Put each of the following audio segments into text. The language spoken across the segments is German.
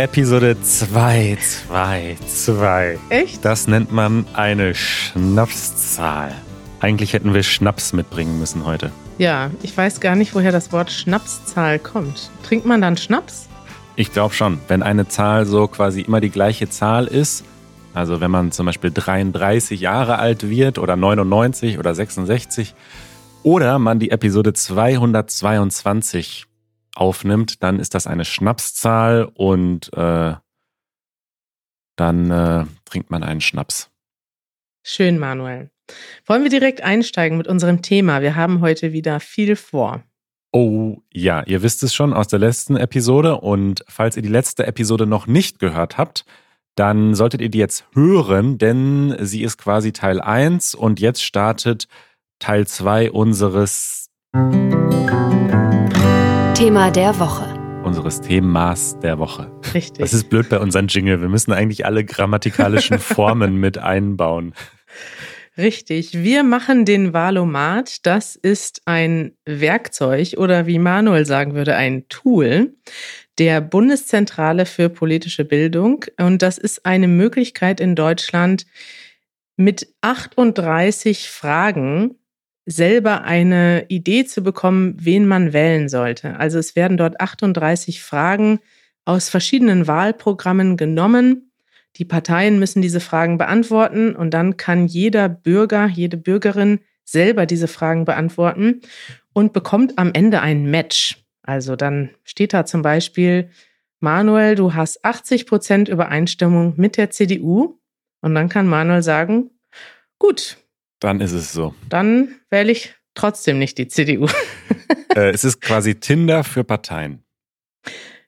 Episode 2, 2, 2. Echt? Das nennt man eine Schnapszahl. Eigentlich hätten wir Schnaps mitbringen müssen heute. Ja, ich weiß gar nicht, woher das Wort Schnapszahl kommt. Trinkt man dann Schnaps? Ich glaube schon. Wenn eine Zahl so quasi immer die gleiche Zahl ist, also wenn man zum Beispiel 33 Jahre alt wird oder 99 oder 66, oder man die Episode 222 aufnimmt, dann ist das eine Schnapszahl und äh, dann äh, trinkt man einen Schnaps. Schön, Manuel. Wollen wir direkt einsteigen mit unserem Thema? Wir haben heute wieder viel vor. Oh ja, ihr wisst es schon aus der letzten Episode und falls ihr die letzte Episode noch nicht gehört habt, dann solltet ihr die jetzt hören, denn sie ist quasi Teil 1 und jetzt startet Teil 2 unseres Thema der Woche. Unseres Themas der Woche. Richtig. Das ist blöd bei unseren Jingle. Wir müssen eigentlich alle grammatikalischen Formen mit einbauen. Richtig. Wir machen den Valomat. Das ist ein Werkzeug oder wie Manuel sagen würde, ein Tool der Bundeszentrale für politische Bildung. Und das ist eine Möglichkeit in Deutschland, mit 38 Fragen selber eine Idee zu bekommen, wen man wählen sollte. Also es werden dort 38 Fragen aus verschiedenen Wahlprogrammen genommen. Die Parteien müssen diese Fragen beantworten und dann kann jeder Bürger, jede Bürgerin selber diese Fragen beantworten und bekommt am Ende ein Match. Also dann steht da zum Beispiel, Manuel, du hast 80 Prozent Übereinstimmung mit der CDU. Und dann kann Manuel sagen, gut, Dann ist es so. dann wähle ich trotzdem nicht die CDU. Äh, es ist quasi Tinder für Parteien.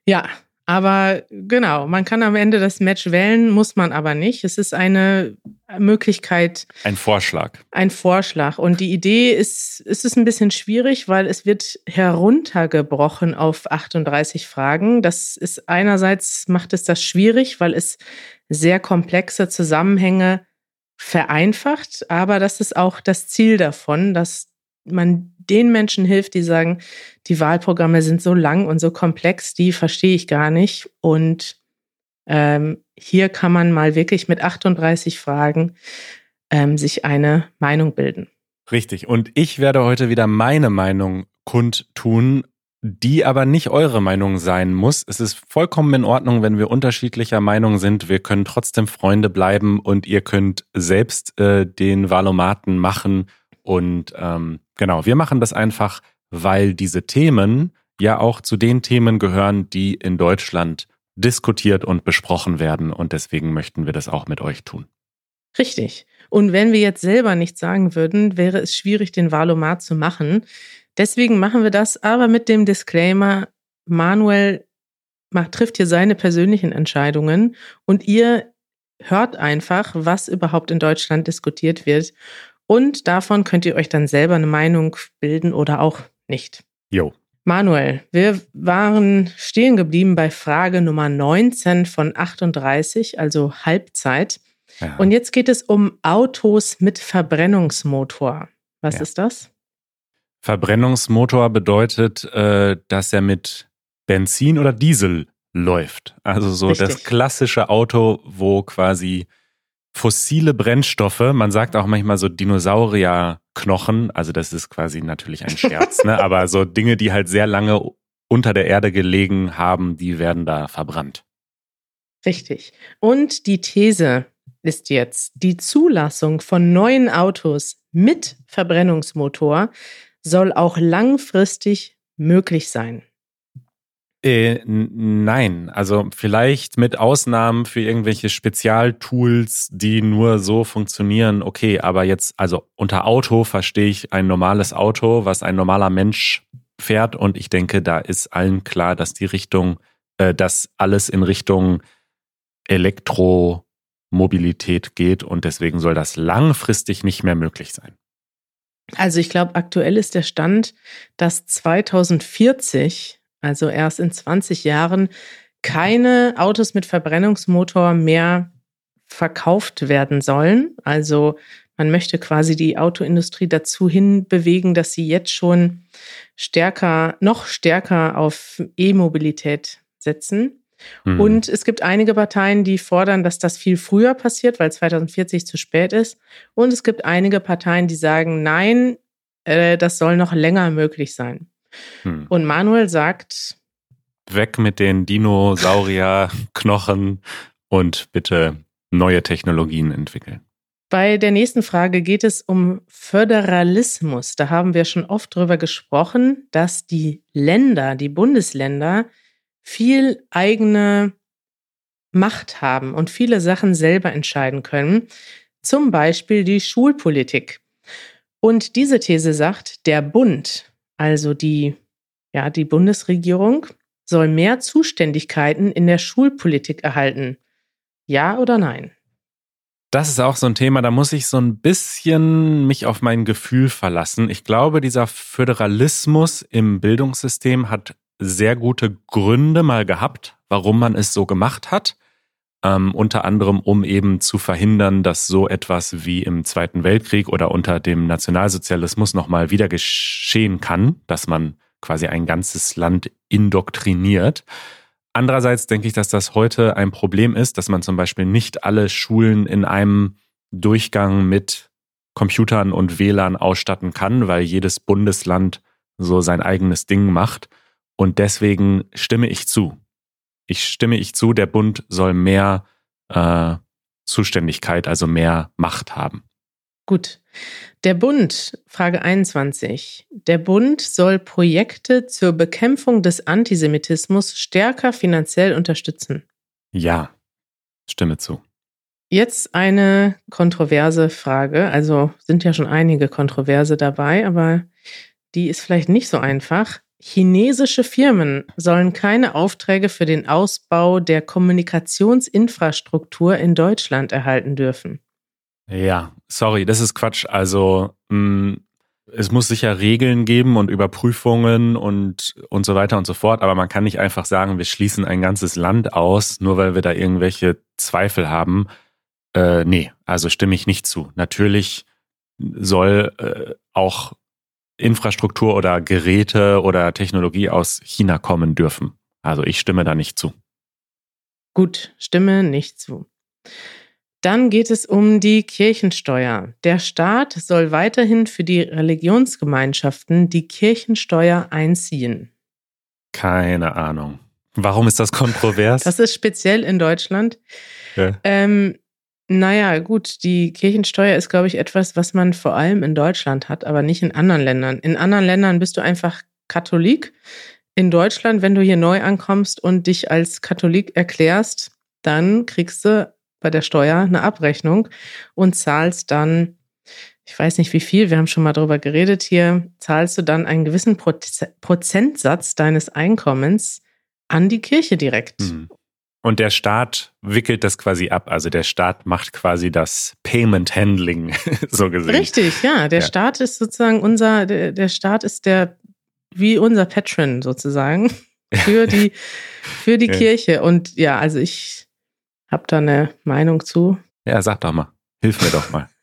ja, aber genau, man kann am Ende das Match wählen, muss man aber nicht. Es ist eine Möglichkeit, Ein Vorschlag. ein Vorschlag. Und die Idee ist, es ist ein bisschen schwierig, weil es wird heruntergebrochen auf 38 Fragen. Das ist einerseits macht es das schwierig, weil es sehr komplexe Zusammenhänge vereinfacht. Aber das ist auch das Ziel davon, dass man den Menschen hilft, die sagen, die Wahlprogramme sind so lang und so komplex, die verstehe ich gar nicht. Und ähm, hier kann man mal wirklich mit 38 Fragen ähm, sich eine Meinung bilden. Richtig. Und ich werde heute wieder meine Meinung kundtun, die aber nicht eure Meinung sein muss. Es ist vollkommen in Ordnung, wenn wir unterschiedlicher Meinung sind. Wir können trotzdem Freunde bleiben und ihr könnt selbst äh, den Valomaten machen. Und ähm, genau, wir machen das einfach, weil diese Themen ja auch zu den Themen gehören, die in Deutschland diskutiert und besprochen werden. Und deswegen möchten wir das auch mit euch tun. Richtig. Und wenn wir jetzt selber nichts sagen würden, wäre es schwierig, den Valomat zu machen. Deswegen machen wir das aber mit dem Disclaimer, Manuel macht, trifft hier seine persönlichen Entscheidungen und ihr hört einfach, was überhaupt in Deutschland diskutiert wird. Und davon könnt ihr euch dann selber eine Meinung bilden oder auch nicht. Jo. Manuel, wir waren stehen geblieben bei Frage Nummer 19 von 38, also Halbzeit. Ja. Und jetzt geht es um Autos mit Verbrennungsmotor. Was Ja. ist das? Verbrennungsmotor bedeutet, äh, dass er mit Benzin oder Diesel läuft. Also so das Richtig. klassische Auto, wo quasi fossile Brennstoffe, man sagt auch manchmal so Dinosaurierknochen, also das ist quasi natürlich ein Scherz, ne? aber so Dinge, die halt sehr lange unter der Erde gelegen haben, die werden da verbrannt. Richtig. Und die These ist jetzt, die Zulassung von neuen Autos mit Verbrennungsmotor soll auch langfristig möglich sein. Äh, nein, also vielleicht mit Ausnahmen für irgendwelche Spezialtools, die nur so funktionieren, okay, aber jetzt, also unter Auto verstehe ich ein normales Auto, was ein normaler Mensch fährt und ich denke, da ist allen klar, dass die Richtung, äh, dass alles in Richtung Elektromobilität geht und deswegen soll das langfristig nicht mehr möglich sein. Also ich glaube, aktuell ist der Stand, dass 2040, also erst in 20 Jahren, keine Autos mit Verbrennungsmotor mehr verkauft werden sollen. Also man möchte quasi die Autoindustrie dazu hinbewegen, dass sie jetzt schon stärker, noch stärker auf E-Mobilität setzen. Mhm. Und es gibt einige Parteien, die fordern, dass das viel früher passiert, weil 2040 zu spät ist. Und es gibt einige Parteien, die sagen, nein, äh, das soll noch länger möglich sein. Mhm. Und Manuel sagt, weg mit den Dinosaurier-Knochen und bitte neue Technologien entwickeln. Bei der nächsten Frage geht es um Föderalismus. Da haben wir schon oft drüber gesprochen, dass die Länder, die Bundesländer, viel eigene Macht haben und viele Sachen selber entscheiden können. Zum Beispiel die Schulpolitik. Und diese These sagt, der Bund, also die, ja, die Bundesregierung, soll mehr Zuständigkeiten in der Schulpolitik erhalten. Ja oder nein? Das ist auch so ein Thema, da muss ich so ein bisschen mich auf mein Gefühl verlassen. Ich glaube, dieser Föderalismus im Bildungssystem hat sehr gute Gründe mal gehabt, warum man es so gemacht hat. Ähm, unter anderem, um eben zu verhindern, dass so etwas wie im Zweiten Weltkrieg oder unter dem Nationalsozialismus nochmal wieder geschehen kann, dass man quasi ein ganzes Land indoktriniert. Andererseits denke ich, dass das heute ein Problem ist, dass man zum Beispiel nicht alle Schulen in einem Durchgang mit Computern und WLAN ausstatten kann, weil jedes Bundesland so sein eigenes Ding macht. Und deswegen stimme ich zu. Ich stimme ich zu, der Bund soll mehr äh, Zuständigkeit, also mehr Macht haben. Gut. Der Bund, Frage 21. Der Bund soll Projekte zur Bekämpfung des Antisemitismus stärker finanziell unterstützen. Ja, stimme zu. Jetzt eine kontroverse Frage. Also sind ja schon einige Kontroverse dabei, aber die ist vielleicht nicht so einfach. Chinesische Firmen sollen keine Aufträge für den Ausbau der Kommunikationsinfrastruktur in Deutschland erhalten dürfen. Ja, sorry, das ist Quatsch. Also mh, mm, es muss sicher Regeln geben und Überprüfungen und, und so weiter und so fort, aber man kann nicht einfach sagen, wir schließen ein ganzes Land aus, nur weil wir da irgendwelche Zweifel haben. Äh, nee, also stimme ich nicht zu. Natürlich soll äh, auch Infrastruktur oder Geräte oder Technologie aus China kommen dürfen. Also ich stimme da nicht zu. Gut, stimme nicht zu. Dann geht es um die Kirchensteuer. Der Staat soll weiterhin für die Religionsgemeinschaften die Kirchensteuer einziehen. Keine Ahnung. Warum ist das kontrovers? Das ist speziell in Deutschland. Ja. Ähm, naja, gut, die Kirchensteuer ist, glaube ich, etwas, was man vor allem in Deutschland hat, aber nicht in anderen Ländern. In anderen Ländern bist du einfach Katholik. In Deutschland, wenn du hier neu ankommst und dich als Katholik erklärst, dann kriegst du bei der Steuer eine Abrechnung und zahlst dann, ich weiß nicht wie viel, wir haben schon mal darüber geredet hier, zahlst du dann einen gewissen Prozentsatz deines Einkommens an die Kirche direkt. Mhm. Und der Staat wickelt das quasi ab. Also der Staat macht quasi das Payment Handling, so gesehen. Richtig, ja. Der ja. Staat ist sozusagen unser, der, der Staat ist der, wie unser Patron sozusagen für die, für die ja. Kirche. Und ja, also ich hab da eine Meinung zu. Ja, sag doch mal. Hilf mir doch mal.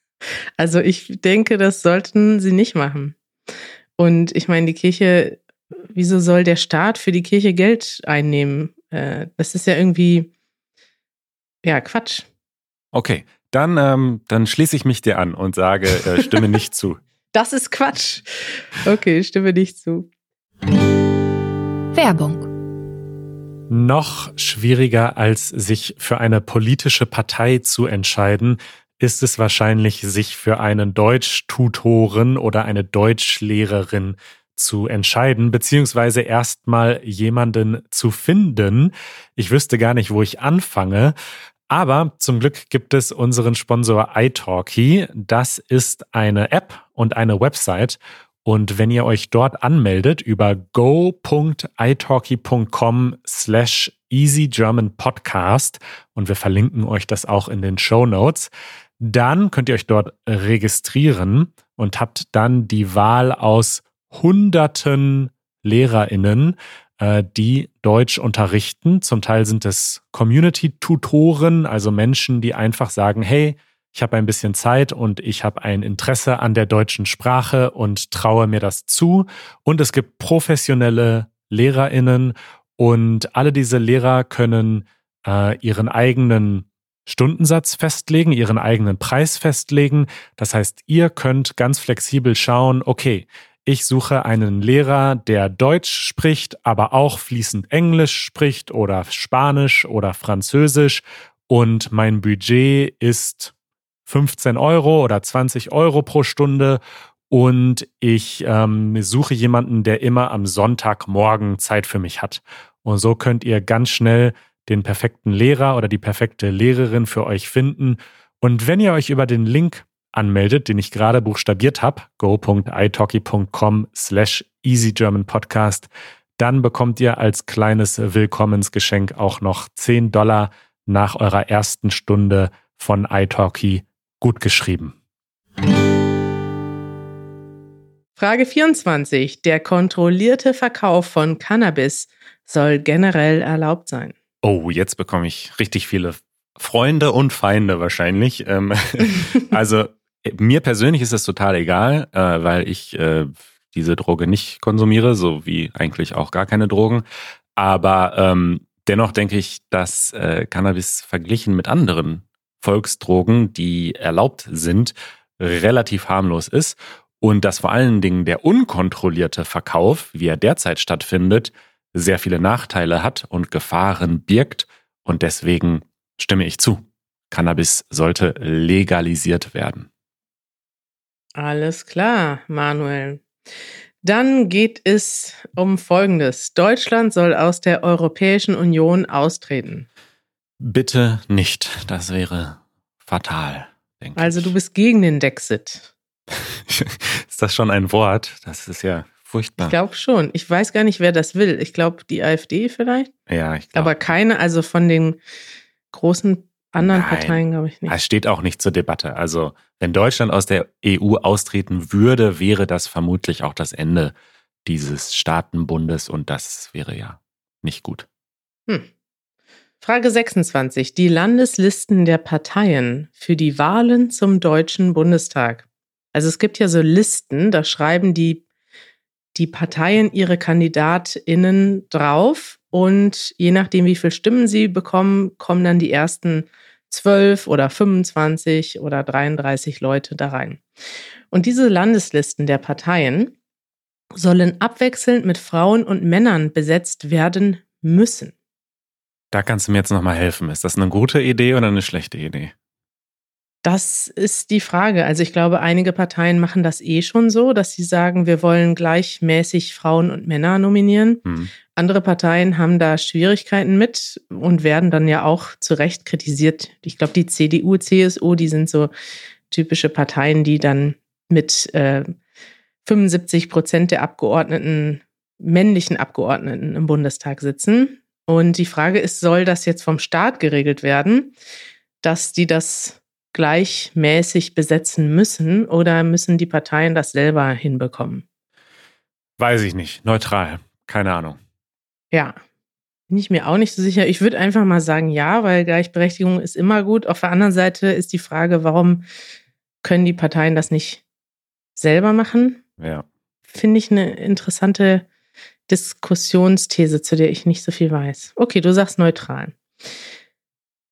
Also ich denke, das sollten sie nicht machen. Und ich meine, die Kirche, wieso soll der Staat für die Kirche Geld einnehmen? Äh, das ist ja irgendwie, ja, Quatsch. Okay, dann, ähm, dann schließe ich mich dir an und sage, äh, stimme nicht zu. Das ist Quatsch. Okay, stimme nicht zu. Werbung noch schwieriger als sich für eine politische Partei zu entscheiden, ist es wahrscheinlich, sich für einen Deutschtutoren oder eine Deutschlehrerin zu entscheiden, beziehungsweise erstmal jemanden zu finden. Ich wüsste gar nicht, wo ich anfange. Aber zum Glück gibt es unseren Sponsor iTalki. Das ist eine App und eine Website und wenn ihr euch dort anmeldet über go.italki.com slash easygermanpodcast und wir verlinken euch das auch in den Show Notes, dann könnt ihr euch dort registrieren und habt dann die Wahl aus hunderten LehrerInnen, äh, die Deutsch unterrichten. Zum Teil sind es Community-Tutoren, also Menschen, die einfach sagen, hey, ich habe ein bisschen Zeit und ich habe ein Interesse an der deutschen Sprache und traue mir das zu. Und es gibt professionelle Lehrerinnen Und alle diese Lehrer können äh, ihren eigenen Stundensatz festlegen, ihren eigenen Preis festlegen. Das heißt, ihr könnt ganz flexibel schauen, okay, ich suche einen Lehrer, der Deutsch spricht, aber auch fließend Englisch spricht oder Spanisch oder Französisch und mein Budget ist 15 Euro oder 20 Euro pro Stunde und ich ähm, suche jemanden, der immer am Sonntagmorgen Zeit für mich hat. Und so könnt ihr ganz schnell den perfekten Lehrer oder die perfekte Lehrerin für euch finden. Und wenn ihr euch über den Link anmeldet, den ich gerade buchstabiert habe, go.italki.com slash easygermanpodcast, dann bekommt ihr als kleines Willkommensgeschenk auch noch 10 Dollar nach eurer ersten Stunde von italki gut geschrieben. Frage 24. Der kontrollierte Verkauf von Cannabis soll generell erlaubt sein. Oh, jetzt bekomme ich richtig viele Freunde und Feinde wahrscheinlich. Ähm, also mir persönlich ist es total egal, äh, weil ich äh, diese Droge nicht konsumiere, so wie eigentlich auch gar keine Drogen. Aber ähm, dennoch denke ich, dass äh, Cannabis verglichen mit anderen Volksdrogen, die erlaubt sind, relativ harmlos ist und dass vor allen Dingen der unkontrollierte Verkauf, wie er derzeit stattfindet, sehr viele Nachteile hat und Gefahren birgt. Und deswegen stimme ich zu. Cannabis sollte legalisiert werden. Alles klar, Manuel. Dann geht es um Folgendes. Deutschland soll aus der Europäischen Union austreten. Bitte nicht. Das wäre fatal. also du bist gegen den Dexit. ist das schon ein Wort? Das ist ja furchtbar. Ich glaube schon. Ich weiß gar nicht, wer das will. Ich glaube, die AfD vielleicht. Ja, ich glaube. Aber keine, also von den großen anderen Nein, Parteien glaube ich nicht. Es steht auch nicht zur Debatte. Also wenn Deutschland aus der EU austreten würde, wäre das vermutlich auch das Ende dieses Staatenbundes und das wäre ja nicht gut. Hm. Frage 26. Die Landeslisten der Parteien für die Wahlen zum Deutschen Bundestag. Also es gibt ja so Listen, da schreiben die, die Parteien ihre KandidatInnen drauf und je nachdem, wie viele Stimmen sie bekommen, kommen dann die ersten 12 oder 25 oder 33 Leute da rein. Und diese Landeslisten der Parteien sollen abwechselnd mit Frauen und Männern besetzt werden müssen. Da kannst du mir jetzt nochmal helfen. Ist das eine gute Idee oder eine schlechte Idee? Das ist die Frage. Also ich glaube, einige Parteien machen das eh schon so, dass sie sagen, wir wollen gleichmäßig Frauen und Männer nominieren. Hm. Andere Parteien haben da Schwierigkeiten mit und werden dann ja auch zu Recht kritisiert. Ich glaube, die CDU, CSU, die sind so typische Parteien, die dann mit äh, 75 Prozent der Abgeordneten, männlichen Abgeordneten im Bundestag sitzen. Und die Frage ist, soll das jetzt vom Staat geregelt werden, dass die das gleichmäßig besetzen müssen oder müssen die Parteien das selber hinbekommen? Weiß ich nicht. Neutral. Keine Ahnung. Ja, bin ich mir auch nicht so sicher. Ich würde einfach mal sagen, ja, weil Gleichberechtigung ist immer gut. Auf der anderen Seite ist die Frage, warum können die Parteien das nicht selber machen? Ja. Finde ich eine interessante Diskussionsthese, zu der ich nicht so viel weiß. Okay, du sagst neutral.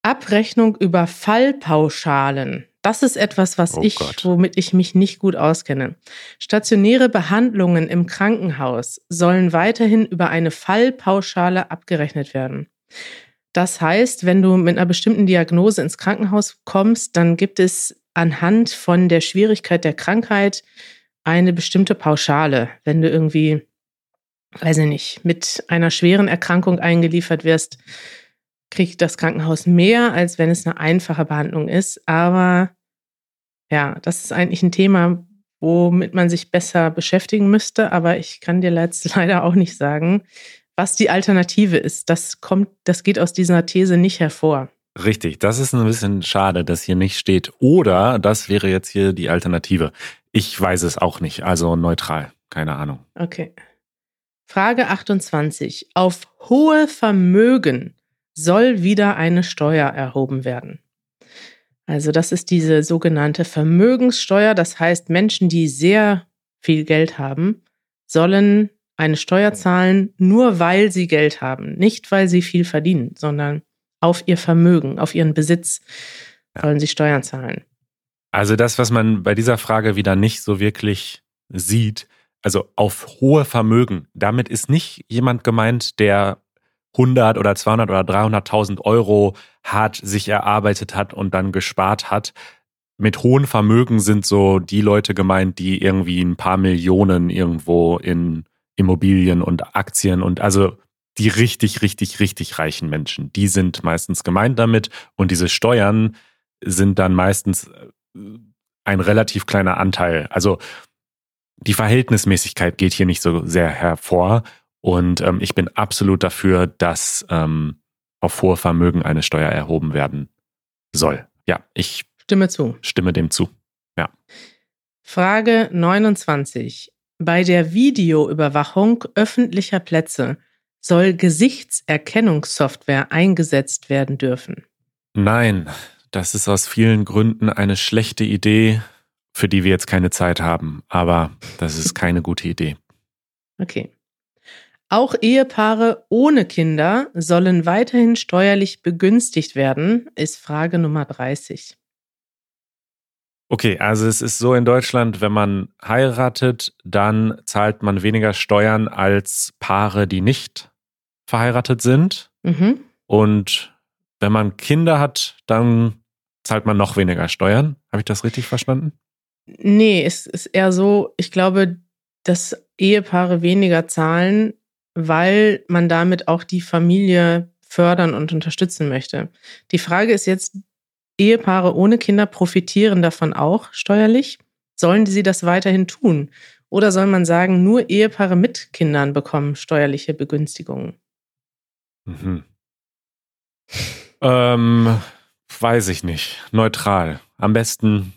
Abrechnung über Fallpauschalen. Das ist etwas, was oh ich, Gott. womit ich mich nicht gut auskenne. Stationäre Behandlungen im Krankenhaus sollen weiterhin über eine Fallpauschale abgerechnet werden. Das heißt, wenn du mit einer bestimmten Diagnose ins Krankenhaus kommst, dann gibt es anhand von der Schwierigkeit der Krankheit eine bestimmte Pauschale. Wenn du irgendwie weiß ich nicht, mit einer schweren Erkrankung eingeliefert wirst, kriegt das Krankenhaus mehr, als wenn es eine einfache Behandlung ist. Aber ja, das ist eigentlich ein Thema, womit man sich besser beschäftigen müsste. Aber ich kann dir leider auch nicht sagen, was die Alternative ist. Das kommt, das geht aus dieser These nicht hervor. Richtig, das ist ein bisschen schade, dass hier nicht steht. Oder das wäre jetzt hier die Alternative. Ich weiß es auch nicht, also neutral, keine Ahnung. Okay. Frage 28. Auf hohe Vermögen soll wieder eine Steuer erhoben werden. Also das ist diese sogenannte Vermögenssteuer. Das heißt, Menschen, die sehr viel Geld haben, sollen eine Steuer zahlen, nur weil sie Geld haben. Nicht, weil sie viel verdienen, sondern auf ihr Vermögen, auf ihren Besitz sollen sie Steuern zahlen. Also das, was man bei dieser Frage wieder nicht so wirklich sieht, also auf hohe Vermögen, damit ist nicht jemand gemeint, der 100 oder 200 oder 300.000 Euro hart sich erarbeitet hat und dann gespart hat. Mit hohen Vermögen sind so die Leute gemeint, die irgendwie ein paar Millionen irgendwo in Immobilien und Aktien und also die richtig, richtig, richtig reichen Menschen, die sind meistens gemeint damit und diese Steuern sind dann meistens äh, ein relativ kleiner Anteil. Also die Verhältnismäßigkeit geht hier nicht so sehr hervor und ähm, ich bin absolut dafür, dass ähm, auf hohe Vermögen eine Steuer erhoben werden soll. Ja, ich stimme zu. Stimme dem zu. Ja. Frage 29. Bei der Videoüberwachung öffentlicher Plätze soll Gesichtserkennungssoftware eingesetzt werden dürfen? Nein, das ist aus vielen Gründen eine schlechte Idee, für die wir jetzt keine Zeit haben. Aber das ist keine gute Idee. Okay. Auch Ehepaare ohne Kinder sollen weiterhin steuerlich begünstigt werden, ist Frage Nummer 30. Okay, also es ist so in Deutschland, wenn man heiratet, dann zahlt man weniger Steuern als Paare, die nicht verheiratet sind. Mhm. Und wenn man Kinder hat, dann zahlt man noch weniger Steuern. Habe ich das richtig verstanden? Nee, es ist eher so, ich glaube, dass Ehepaare weniger zahlen, weil man damit auch die Familie fördern und unterstützen möchte. Die Frage ist jetzt, Ehepaare ohne Kinder profitieren davon auch steuerlich? Sollen sie das weiterhin tun? Oder soll man sagen, nur Ehepaare mit Kindern bekommen steuerliche Begünstigungen? Mhm. ähm, weiß ich nicht. Neutral. Am besten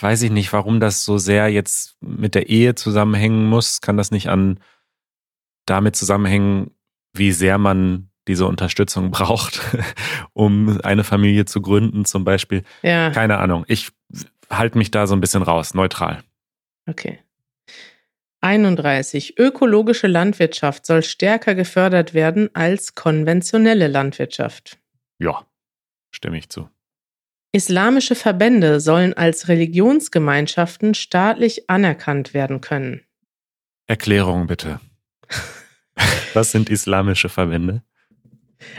weiß ich nicht, warum das so sehr jetzt mit der Ehe zusammenhängen muss. Kann das nicht an damit zusammenhängen, wie sehr man diese Unterstützung braucht, um eine Familie zu gründen, zum Beispiel? Ja. Keine Ahnung. Ich halte mich da so ein bisschen raus, neutral. Okay. 31. Ökologische Landwirtschaft soll stärker gefördert werden als konventionelle Landwirtschaft. Ja, stimme ich zu. Islamische Verbände sollen als Religionsgemeinschaften staatlich anerkannt werden können. Erklärung bitte. Was sind islamische Verbände?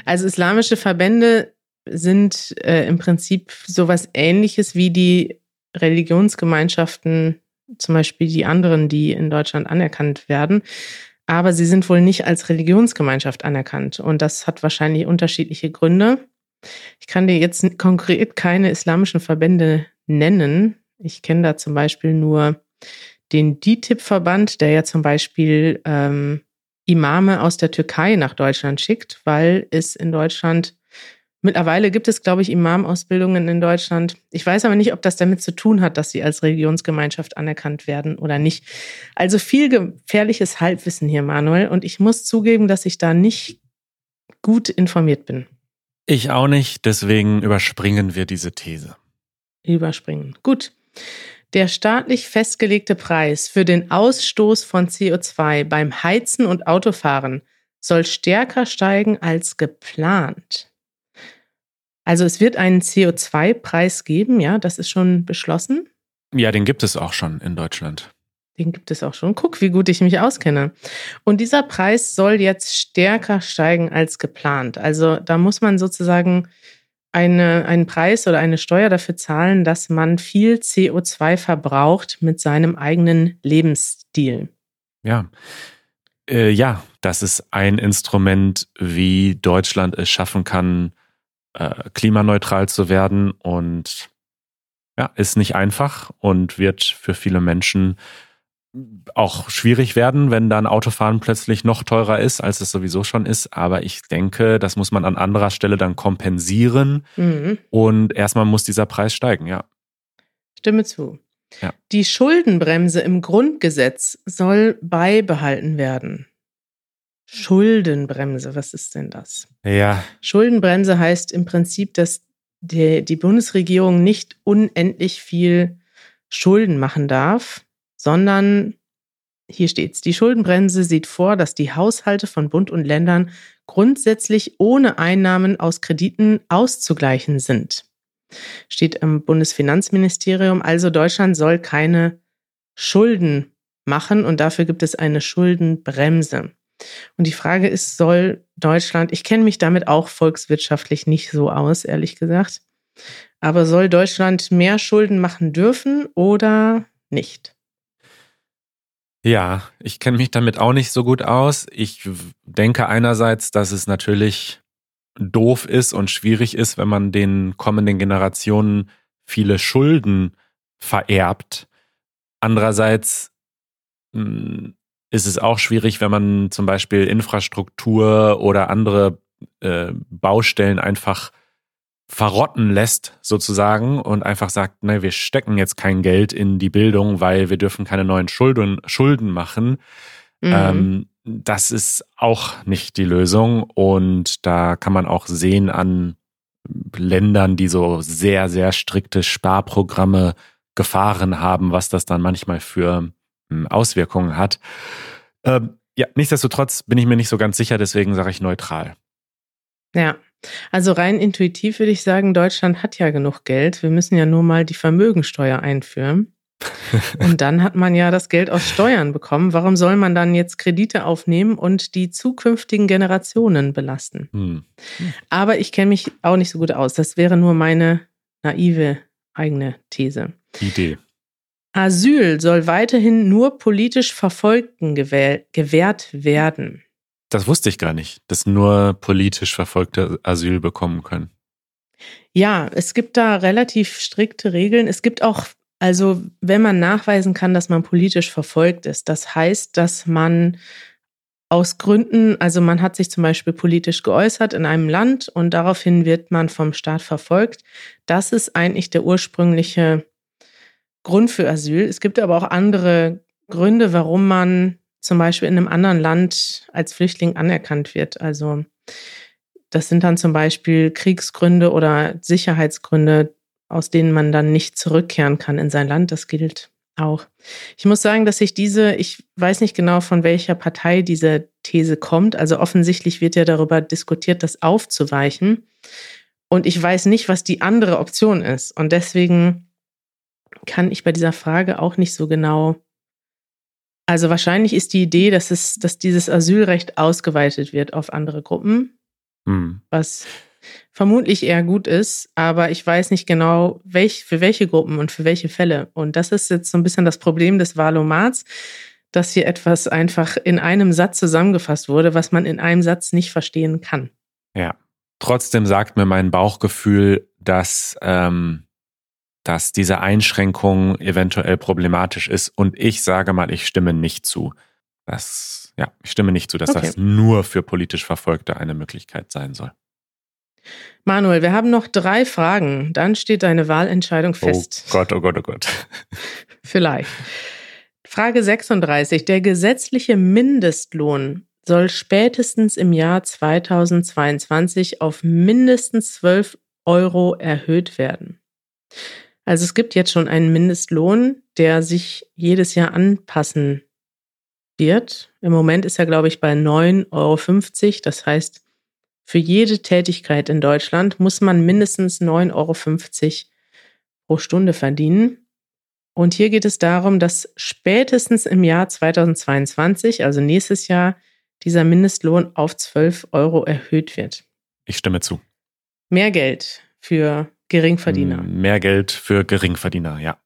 Also islamische Verbände sind äh, im Prinzip sowas ähnliches wie die Religionsgemeinschaften zum Beispiel die anderen, die in Deutschland anerkannt werden. Aber sie sind wohl nicht als Religionsgemeinschaft anerkannt. Und das hat wahrscheinlich unterschiedliche Gründe. Ich kann dir jetzt konkret keine islamischen Verbände nennen. Ich kenne da zum Beispiel nur den DITIB-Verband, der ja zum Beispiel ähm, Imame aus der Türkei nach Deutschland schickt, weil es in Deutschland Mittlerweile gibt es, glaube ich, Imam-Ausbildungen in Deutschland. Ich weiß aber nicht, ob das damit zu tun hat, dass sie als Religionsgemeinschaft anerkannt werden oder nicht. Also viel gefährliches Halbwissen hier, Manuel. Und ich muss zugeben, dass ich da nicht gut informiert bin. Ich auch nicht, deswegen überspringen wir diese These. Überspringen. Gut. Der staatlich festgelegte Preis für den Ausstoß von CO2 beim Heizen und Autofahren soll stärker steigen als geplant. Also es wird einen CO2-Preis geben, ja, das ist schon beschlossen. Ja, den gibt es auch schon in Deutschland. Den gibt es auch schon. Guck, wie gut ich mich auskenne. Und dieser Preis soll jetzt stärker steigen als geplant. Also da muss man sozusagen eine, einen Preis oder eine Steuer dafür zahlen, dass man viel CO2 verbraucht mit seinem eigenen Lebensstil. Ja. Äh, ja, das ist ein Instrument, wie Deutschland es schaffen kann, äh, klimaneutral zu werden und ja, ist nicht einfach und wird für viele Menschen auch schwierig werden, wenn dann Autofahren plötzlich noch teurer ist, als es sowieso schon ist. Aber ich denke, das muss man an anderer Stelle dann kompensieren. Mhm. Und erstmal muss dieser Preis steigen, ja. Stimme zu. Ja. Die Schuldenbremse im Grundgesetz soll beibehalten werden. Schuldenbremse, was ist denn das? Ja. Schuldenbremse heißt im Prinzip, dass die, die Bundesregierung nicht unendlich viel Schulden machen darf, sondern hier steht's. Die Schuldenbremse sieht vor, dass die Haushalte von Bund und Ländern grundsätzlich ohne Einnahmen aus Krediten auszugleichen sind. Steht im Bundesfinanzministerium. Also Deutschland soll keine Schulden machen und dafür gibt es eine Schuldenbremse. Und die Frage ist, soll Deutschland, ich kenne mich damit auch volkswirtschaftlich nicht so aus, ehrlich gesagt, aber soll Deutschland mehr Schulden machen dürfen oder nicht? Ja, ich kenne mich damit auch nicht so gut aus. Ich denke einerseits, dass es natürlich doof ist und schwierig ist, wenn man den kommenden Generationen viele Schulden vererbt. Andererseits hm, ist es auch schwierig, wenn man zum Beispiel Infrastruktur oder andere äh, Baustellen einfach verrotten lässt sozusagen und einfach sagt, ne, wir stecken jetzt kein Geld in die Bildung, weil wir dürfen keine neuen Schulden, Schulden machen. Mhm. Ähm, das ist auch nicht die Lösung und da kann man auch sehen an Ländern, die so sehr, sehr strikte Sparprogramme gefahren haben, was das dann manchmal für hm, Auswirkungen hat. Ähm, ja, nichtsdestotrotz bin ich mir nicht so ganz sicher, deswegen sage ich neutral. Ja, also rein intuitiv würde ich sagen, Deutschland hat ja genug Geld. Wir müssen ja nur mal die Vermögensteuer einführen. und dann hat man ja das Geld aus Steuern bekommen. Warum soll man dann jetzt Kredite aufnehmen und die zukünftigen Generationen belasten? Hm. Aber ich kenne mich auch nicht so gut aus. Das wäre nur meine naive eigene These. Idee. Asyl soll weiterhin nur politisch Verfolgten gewährt werden. Das wusste ich gar nicht, dass nur politisch Verfolgte Asyl bekommen können. Ja, es gibt da relativ strikte Regeln. Es gibt auch, also wenn man nachweisen kann, dass man politisch verfolgt ist, das heißt, dass man aus Gründen, also man hat sich zum Beispiel politisch geäußert in einem Land und daraufhin wird man vom Staat verfolgt. Das ist eigentlich der ursprüngliche Grund für Asyl. Es gibt aber auch andere Gründe, warum man zum Beispiel in einem anderen Land als Flüchtling anerkannt wird. Also das sind dann zum Beispiel Kriegsgründe oder Sicherheitsgründe, aus denen man dann nicht zurückkehren kann in sein Land. Das gilt auch. Ich muss sagen, dass ich diese, ich weiß nicht genau, von welcher Partei diese These kommt. Also offensichtlich wird ja darüber diskutiert, das aufzuweichen. Und ich weiß nicht, was die andere Option ist. Und deswegen kann ich bei dieser Frage auch nicht so genau also wahrscheinlich ist die Idee, dass es, dass dieses Asylrecht ausgeweitet wird auf andere Gruppen, hm. was vermutlich eher gut ist, aber ich weiß nicht genau, welch, für welche Gruppen und für welche Fälle. Und das ist jetzt so ein bisschen das Problem des Valomats, dass hier etwas einfach in einem Satz zusammengefasst wurde, was man in einem Satz nicht verstehen kann. Ja. Trotzdem sagt mir mein Bauchgefühl, dass ähm, dass diese Einschränkung eventuell problematisch ist. Und ich sage mal, ich stimme nicht zu. Das, ja, ich stimme nicht zu, dass okay. das nur für politisch Verfolgte eine Möglichkeit sein soll. Manuel, wir haben noch drei Fragen. Dann steht deine Wahlentscheidung oh fest. Oh Gott, oh Gott, oh Gott. Vielleicht. Frage 36. Der gesetzliche Mindestlohn soll spätestens im Jahr 2022 auf mindestens 12 Euro erhöht werden. Also es gibt jetzt schon einen Mindestlohn, der sich jedes Jahr anpassen wird. Im Moment ist er, glaube ich, bei 9,50 Euro. Das heißt, für jede Tätigkeit in Deutschland muss man mindestens 9,50 Euro pro Stunde verdienen. Und hier geht es darum, dass spätestens im Jahr 2022, also nächstes Jahr, dieser Mindestlohn auf 12 Euro erhöht wird. Ich stimme zu. Mehr Geld für Geringverdiener. Mehr Geld für Geringverdiener, ja.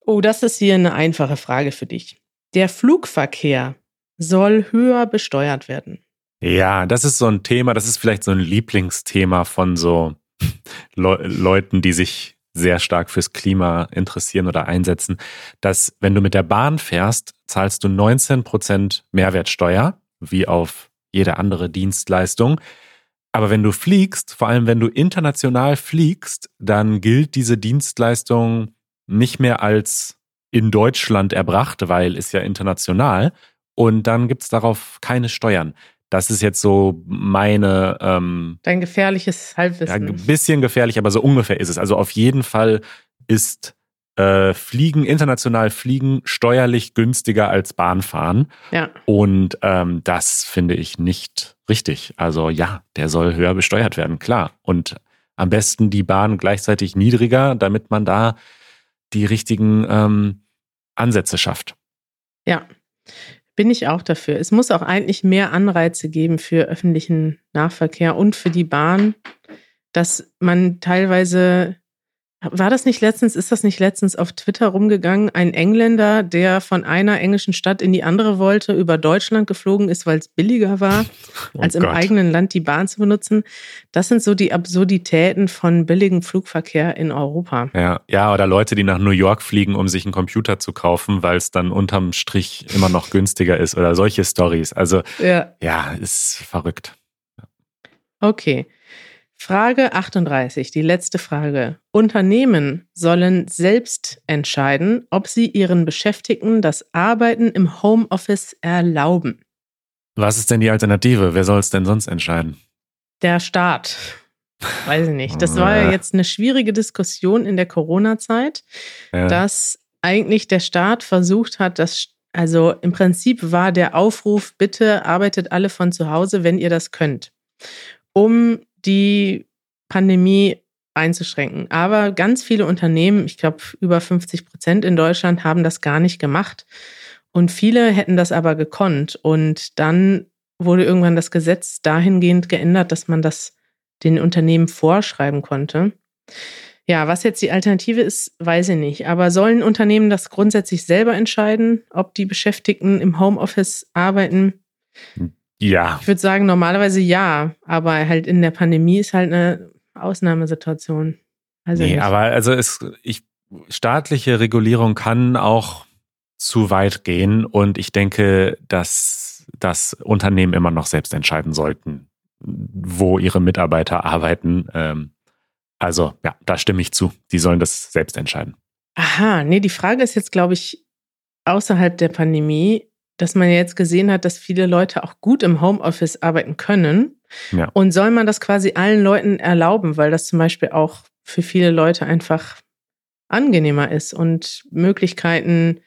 Oh, das ist hier eine einfache Frage für dich. Der Flugverkehr soll höher besteuert werden. Ja, das ist so ein Thema, das ist vielleicht so ein Lieblingsthema von so Le Leuten, die sich sehr stark fürs Klima interessieren oder einsetzen, dass wenn du mit der Bahn fährst, zahlst du 19 Prozent Mehrwertsteuer, wie auf jede andere Dienstleistung. Aber wenn du fliegst, vor allem wenn du international fliegst, dann gilt diese Dienstleistung nicht mehr als in Deutschland erbracht, weil ist ja international. Und dann gibt's darauf keine Steuern. Das ist jetzt so meine. Ähm, Dein gefährliches Halbwissen. Ja, ein bisschen gefährlich, aber so ungefähr ist es. Also auf jeden Fall ist äh, Fliegen, international Fliegen steuerlich günstiger als Bahnfahren. Ja. Und ähm, das finde ich nicht richtig. Also ja, der soll höher besteuert werden, klar. Und am besten die Bahn gleichzeitig niedriger, damit man da die richtigen ähm, Ansätze schafft. Ja, bin ich auch dafür. Es muss auch eigentlich mehr Anreize geben für öffentlichen Nahverkehr und für die Bahn, dass man teilweise war das nicht letztens, ist das nicht letztens auf Twitter rumgegangen? Ein Engländer, der von einer englischen Stadt in die andere wollte, über Deutschland geflogen ist, weil es billiger war, oh als im Gott. eigenen Land die Bahn zu benutzen. Das sind so die Absurditäten von billigem Flugverkehr in Europa. Ja, ja, oder Leute, die nach New York fliegen, um sich einen Computer zu kaufen, weil es dann unterm Strich immer noch günstiger ist oder solche Stories. Also, ja, ja ist verrückt. Okay. Frage 38, die letzte Frage. Unternehmen sollen selbst entscheiden, ob sie ihren Beschäftigten das Arbeiten im Homeoffice erlauben. Was ist denn die Alternative? Wer soll es denn sonst entscheiden? Der Staat. Weiß ich nicht. Das war ja jetzt eine schwierige Diskussion in der Corona-Zeit, ja. dass eigentlich der Staat versucht hat, dass also im Prinzip war der Aufruf, bitte arbeitet alle von zu Hause, wenn ihr das könnt, um die Pandemie einzuschränken. Aber ganz viele Unternehmen, ich glaube über 50 Prozent in Deutschland, haben das gar nicht gemacht. Und viele hätten das aber gekonnt. Und dann wurde irgendwann das Gesetz dahingehend geändert, dass man das den Unternehmen vorschreiben konnte. Ja, was jetzt die Alternative ist, weiß ich nicht. Aber sollen Unternehmen das grundsätzlich selber entscheiden, ob die Beschäftigten im Homeoffice arbeiten? Ja. Ich würde sagen, normalerweise ja, aber halt in der Pandemie ist halt eine Ausnahmesituation. Also nee, nicht. aber also es, ich, staatliche Regulierung kann auch zu weit gehen und ich denke, dass das Unternehmen immer noch selbst entscheiden sollten, wo ihre Mitarbeiter arbeiten. Ähm, also ja, da stimme ich zu. Die sollen das selbst entscheiden. Aha, nee, die Frage ist jetzt, glaube ich, außerhalb der Pandemie, dass man jetzt gesehen hat, dass viele Leute auch gut im Homeoffice arbeiten können. Ja. Und soll man das quasi allen Leuten erlauben, weil das zum Beispiel auch für viele Leute einfach angenehmer ist und Möglichkeiten,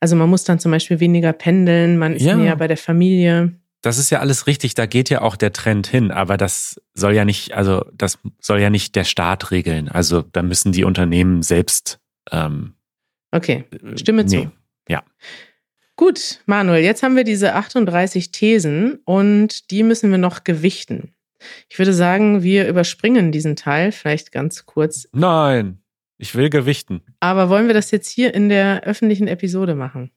also man muss dann zum Beispiel weniger pendeln, man ist ja. näher bei der Familie. Das ist ja alles richtig, da geht ja auch der Trend hin, aber das soll ja nicht, also das soll ja nicht der Staat regeln. Also da müssen die Unternehmen selbst. Ähm, okay, stimme nee. zu. Ja. Gut, Manuel, jetzt haben wir diese 38 Thesen und die müssen wir noch gewichten. Ich würde sagen, wir überspringen diesen Teil, vielleicht ganz kurz. Nein, ich will gewichten. Aber wollen wir das jetzt hier in der öffentlichen Episode machen?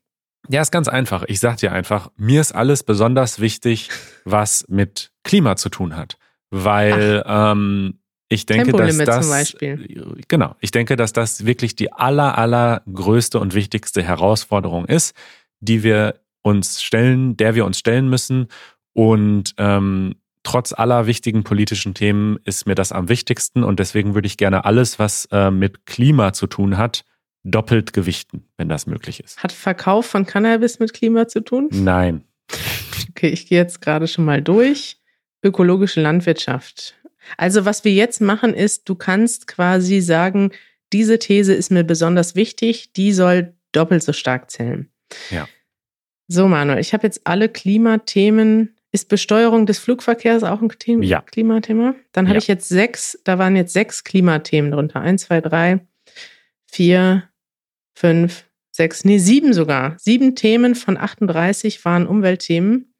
Ja, ist ganz einfach. Ich sag dir einfach, mir ist alles besonders wichtig, was mit Klima zu tun hat. Weil ähm, ich denke, dass das zum Beispiel. genau, ich denke, dass das wirklich die aller allergrößte und wichtigste Herausforderung ist, die wir uns stellen, der wir uns stellen müssen. Und ähm, trotz aller wichtigen politischen Themen ist mir das am wichtigsten. Und deswegen würde ich gerne alles, was äh, mit Klima zu tun hat, doppelt gewichten, wenn das möglich ist. Hat Verkauf von Cannabis mit Klima zu tun? Nein. Okay, ich gehe jetzt gerade schon mal durch. Ökologische Landwirtschaft. Also was wir jetzt machen ist, du kannst quasi sagen, diese These ist mir besonders wichtig, die soll doppelt so stark zählen. Ja. So, Manuel, ich habe jetzt alle Klimathemen. Ist Besteuerung des Flugverkehrs auch ein Thema, ja. Klimathema? Dann habe ja. ich jetzt sechs, da waren jetzt sechs Klimathemen drunter. Eins, zwei, drei, vier, fünf, sechs, nee, sieben sogar. Sieben Themen von 38 waren Umweltthemen.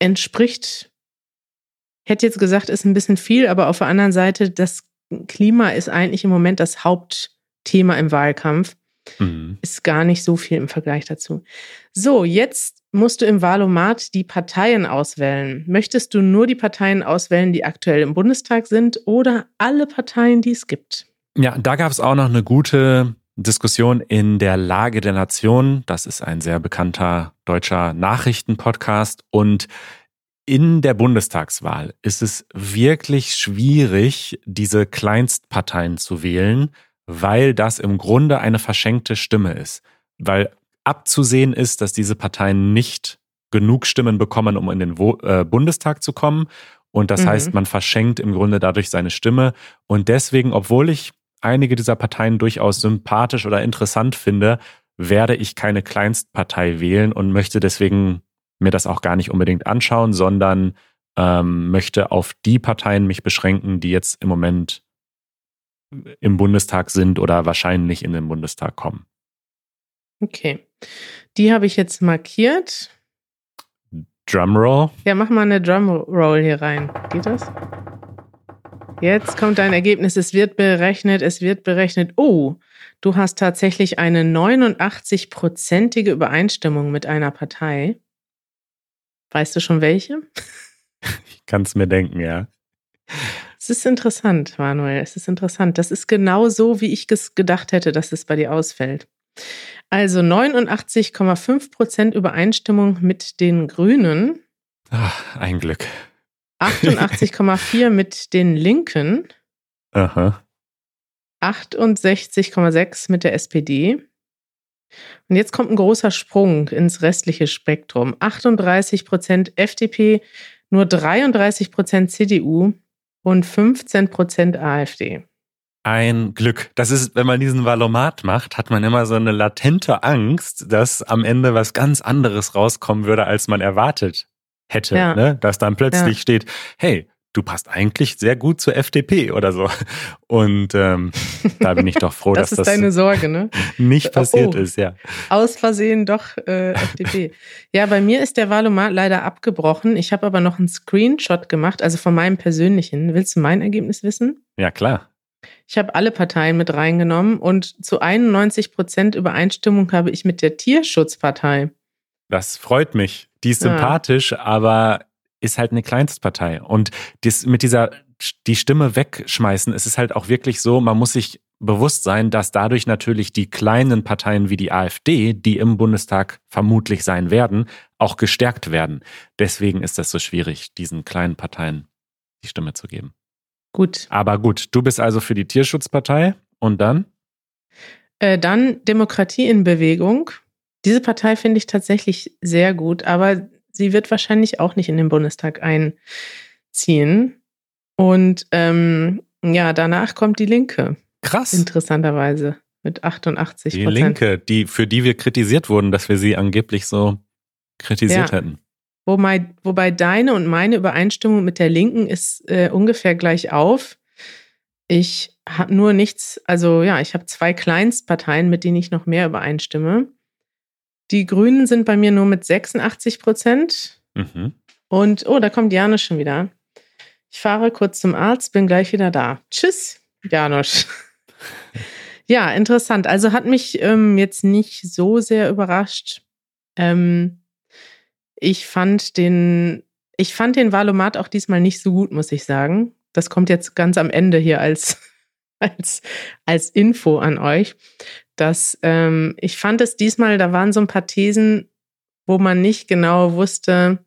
Entspricht, hätte jetzt gesagt, ist ein bisschen viel, aber auf der anderen Seite, das Klima ist eigentlich im Moment das Hauptthema im Wahlkampf. Mhm. Ist gar nicht so viel im Vergleich dazu. So, jetzt musst du im Wahlomat die Parteien auswählen. Möchtest du nur die Parteien auswählen, die aktuell im Bundestag sind oder alle Parteien, die es gibt? Ja, da gab es auch noch eine gute Diskussion in der Lage der Nation. Das ist ein sehr bekannter deutscher Nachrichtenpodcast. Und in der Bundestagswahl ist es wirklich schwierig, diese Kleinstparteien zu wählen, weil das im Grunde eine verschenkte Stimme ist. Weil abzusehen ist, dass diese Parteien nicht genug Stimmen bekommen, um in den Wo äh, Bundestag zu kommen. Und das mhm. heißt, man verschenkt im Grunde dadurch seine Stimme. Und deswegen, obwohl ich einige dieser Parteien durchaus sympathisch oder interessant finde, werde ich keine Kleinstpartei wählen und möchte deswegen mir das auch gar nicht unbedingt anschauen, sondern ähm, möchte auf die Parteien mich beschränken, die jetzt im Moment im Bundestag sind oder wahrscheinlich in den Bundestag kommen. Okay. Die habe ich jetzt markiert. Drumroll? Ja, mach mal eine Drumroll hier rein. Geht das? Jetzt kommt dein Ergebnis. Es wird berechnet, es wird berechnet. Oh, du hast tatsächlich eine 89-prozentige Übereinstimmung mit einer Partei. Weißt du schon welche? Ich kann es mir denken, ja. Es ist interessant, Manuel. Es ist interessant. Das ist genau so, wie ich es gedacht hätte, dass es bei dir ausfällt. Also 89,5 Prozent Übereinstimmung mit den Grünen. Ach, ein Glück. 88,4 mit den Linken. Aha. 68,6 mit der SPD. Und jetzt kommt ein großer Sprung ins restliche Spektrum. 38 Prozent FDP, nur 33 Prozent CDU und 15 Prozent AfD. Ein Glück. Das ist, wenn man diesen Valomat macht, hat man immer so eine latente Angst, dass am Ende was ganz anderes rauskommen würde, als man erwartet hätte. Ja. Ne? Dass dann plötzlich ja. steht, hey, du passt eigentlich sehr gut zur FDP oder so. Und ähm, da bin ich doch froh, das dass das deine Sorge, ne? nicht passiert oh, ist, ja. Aus Versehen doch äh, FDP. ja, bei mir ist der Wahlomat leider abgebrochen. Ich habe aber noch einen Screenshot gemacht, also von meinem persönlichen. Willst du mein Ergebnis wissen? Ja, klar. Ich habe alle Parteien mit reingenommen und zu 91 Prozent Übereinstimmung habe ich mit der Tierschutzpartei. Das freut mich. Die ist ja. sympathisch, aber ist halt eine Kleinstpartei. Und das mit dieser die Stimme wegschmeißen, es ist halt auch wirklich so, man muss sich bewusst sein, dass dadurch natürlich die kleinen Parteien wie die AfD, die im Bundestag vermutlich sein werden, auch gestärkt werden. Deswegen ist das so schwierig, diesen kleinen Parteien die Stimme zu geben. Gut. Aber gut, du bist also für die Tierschutzpartei und dann? Äh, dann Demokratie in Bewegung. Diese Partei finde ich tatsächlich sehr gut, aber sie wird wahrscheinlich auch nicht in den Bundestag einziehen. Und ähm, ja, danach kommt die Linke. Krass. Interessanterweise mit 88 Die Linke, die, für die wir kritisiert wurden, dass wir sie angeblich so kritisiert ja. hätten. Wobei, wobei deine und meine Übereinstimmung mit der Linken ist äh, ungefähr gleich auf. Ich habe nur nichts, also ja, ich habe zwei Kleinstparteien, mit denen ich noch mehr übereinstimme. Die Grünen sind bei mir nur mit 86 Prozent. Mhm. Und, oh, da kommt Janusz schon wieder. Ich fahre kurz zum Arzt, bin gleich wieder da. Tschüss, Janusz. ja, interessant. Also hat mich ähm, jetzt nicht so sehr überrascht. Ähm, ich fand den, ich fand den Valomat auch diesmal nicht so gut, muss ich sagen. Das kommt jetzt ganz am Ende hier als, als, als Info an euch dass ähm, ich fand es diesmal, da waren so ein paar Thesen, wo man nicht genau wusste,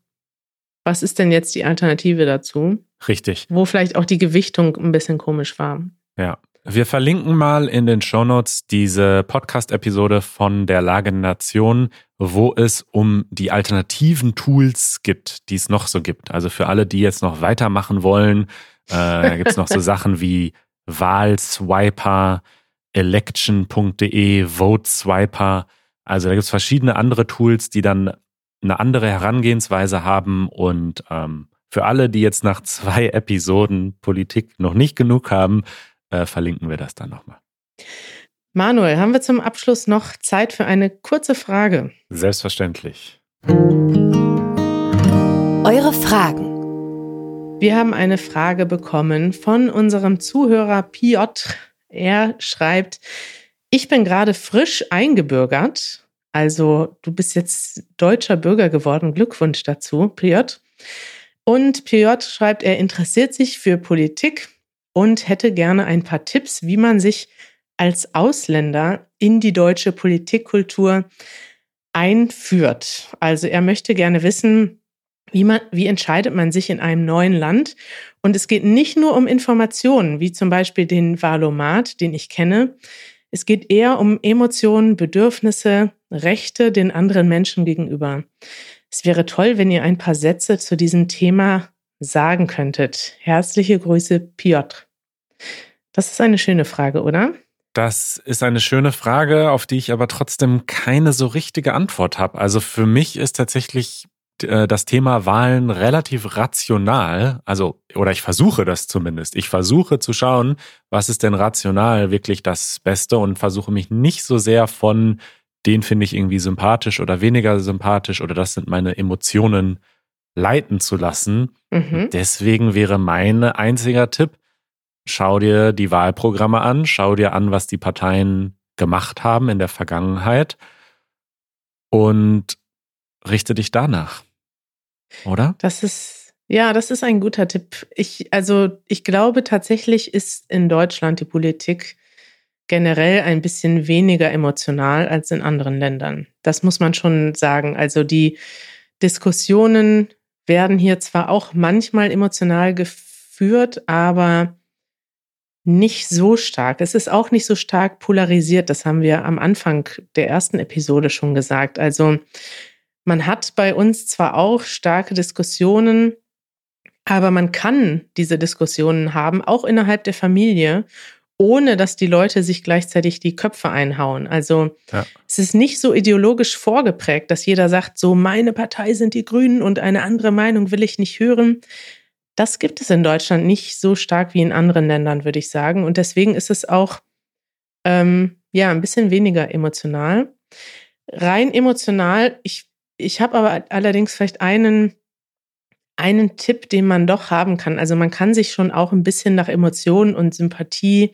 was ist denn jetzt die Alternative dazu? Richtig. Wo vielleicht auch die Gewichtung ein bisschen komisch war. Ja. Wir verlinken mal in den Shownotes diese Podcast-Episode von der Lage Nation, wo es um die alternativen Tools gibt, die es noch so gibt. Also für alle, die jetzt noch weitermachen wollen, äh, da gibt es noch so Sachen wie Wahlswiper, election.de, VoteSwiper. Also da gibt es verschiedene andere Tools, die dann eine andere Herangehensweise haben. Und ähm, für alle, die jetzt nach zwei Episoden Politik noch nicht genug haben, äh, verlinken wir das dann nochmal. Manuel, haben wir zum Abschluss noch Zeit für eine kurze Frage? Selbstverständlich. Eure Fragen. Wir haben eine Frage bekommen von unserem Zuhörer Piotr er schreibt, ich bin gerade frisch eingebürgert. Also du bist jetzt deutscher Bürger geworden. Glückwunsch dazu, Piotr. Und Piotr schreibt, er interessiert sich für Politik und hätte gerne ein paar Tipps, wie man sich als Ausländer in die deutsche Politikkultur einführt. Also er möchte gerne wissen, wie, man, wie entscheidet man sich in einem neuen Land? Und es geht nicht nur um Informationen, wie zum Beispiel den Valomat, den ich kenne. Es geht eher um Emotionen, Bedürfnisse, Rechte den anderen Menschen gegenüber. Es wäre toll, wenn ihr ein paar Sätze zu diesem Thema sagen könntet. Herzliche Grüße, Piotr. Das ist eine schöne Frage, oder? Das ist eine schöne Frage, auf die ich aber trotzdem keine so richtige Antwort habe. Also für mich ist tatsächlich das Thema Wahlen relativ rational. Also, oder ich versuche das zumindest. Ich versuche zu schauen, was ist denn rational wirklich das Beste und versuche mich nicht so sehr von den finde ich irgendwie sympathisch oder weniger sympathisch oder das sind meine Emotionen leiten zu lassen. Mhm. Deswegen wäre mein einziger Tipp, schau dir die Wahlprogramme an, schau dir an, was die Parteien gemacht haben in der Vergangenheit und richte dich danach. Oder? Das ist, ja, das ist ein guter Tipp. Ich, also, ich glaube tatsächlich ist in Deutschland die Politik generell ein bisschen weniger emotional als in anderen Ländern. Das muss man schon sagen. Also, die Diskussionen werden hier zwar auch manchmal emotional geführt, aber nicht so stark. Es ist auch nicht so stark polarisiert. Das haben wir am Anfang der ersten Episode schon gesagt. Also man hat bei uns zwar auch starke Diskussionen, aber man kann diese Diskussionen haben, auch innerhalb der Familie, ohne dass die Leute sich gleichzeitig die Köpfe einhauen. Also ja. es ist nicht so ideologisch vorgeprägt, dass jeder sagt, so meine Partei sind die Grünen und eine andere Meinung will ich nicht hören. Das gibt es in Deutschland nicht so stark wie in anderen Ländern, würde ich sagen. Und deswegen ist es auch ähm, ja ein bisschen weniger emotional. Rein emotional, ich, ich habe aber allerdings vielleicht einen, einen Tipp, den man doch haben kann. Also man kann sich schon auch ein bisschen nach Emotionen und Sympathie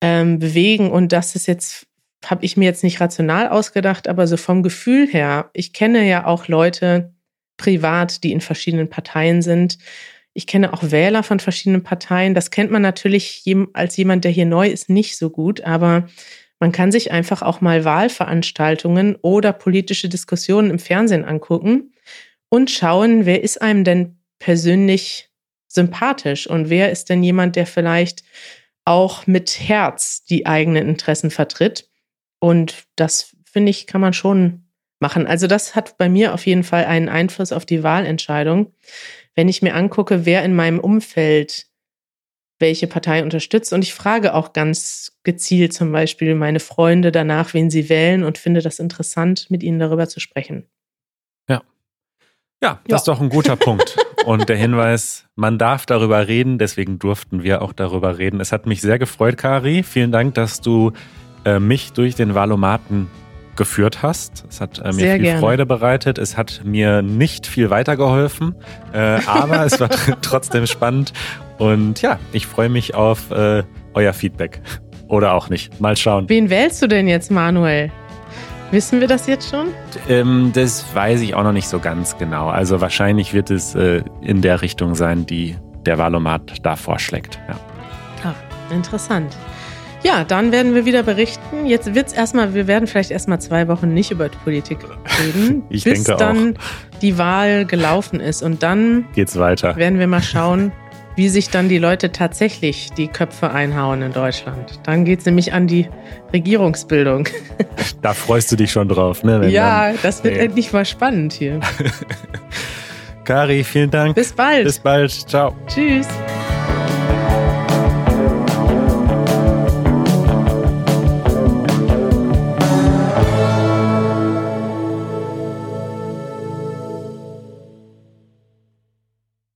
ähm, bewegen. Und das ist jetzt, habe ich mir jetzt nicht rational ausgedacht, aber so vom Gefühl her, ich kenne ja auch Leute, privat, die in verschiedenen Parteien sind. Ich kenne auch Wähler von verschiedenen Parteien. Das kennt man natürlich als jemand, der hier neu ist, nicht so gut, aber man kann sich einfach auch mal Wahlveranstaltungen oder politische Diskussionen im Fernsehen angucken und schauen, wer ist einem denn persönlich sympathisch und wer ist denn jemand, der vielleicht auch mit Herz die eigenen Interessen vertritt. Und das finde ich, kann man schon machen. Also das hat bei mir auf jeden Fall einen Einfluss auf die Wahlentscheidung. Wenn ich mir angucke, wer in meinem Umfeld welche Partei unterstützt. Und ich frage auch ganz gezielt zum Beispiel meine Freunde danach, wen sie wählen und finde das interessant, mit ihnen darüber zu sprechen. Ja. Ja, das ja. ist doch ein guter Punkt. Und der Hinweis, man darf darüber reden, deswegen durften wir auch darüber reden. Es hat mich sehr gefreut, Kari. Vielen Dank, dass du äh, mich durch den Valomaten geführt hast. Es hat äh, mir Sehr viel gerne. Freude bereitet. Es hat mir nicht viel weitergeholfen, äh, aber es war trotzdem spannend. Und ja, ich freue mich auf äh, euer Feedback. Oder auch nicht. Mal schauen. Wen wählst du denn jetzt, Manuel? Wissen wir das jetzt schon? Ähm, das weiß ich auch noch nicht so ganz genau. Also wahrscheinlich wird es äh, in der Richtung sein, die der Valomat da vorschlägt. Ja. Ah, interessant. Ja, dann werden wir wieder berichten. Jetzt wird es erstmal, wir werden vielleicht erstmal zwei Wochen nicht über Politik reden, ich bis denke dann auch. die Wahl gelaufen ist. Und dann geht's weiter. Werden wir mal schauen, wie sich dann die Leute tatsächlich die Köpfe einhauen in Deutschland. Dann geht es nämlich an die Regierungsbildung. Da freust du dich schon drauf, ne? ja, dann, das wird nee. endlich mal spannend hier. Kari, vielen Dank. Bis bald. Bis bald. Ciao. Tschüss.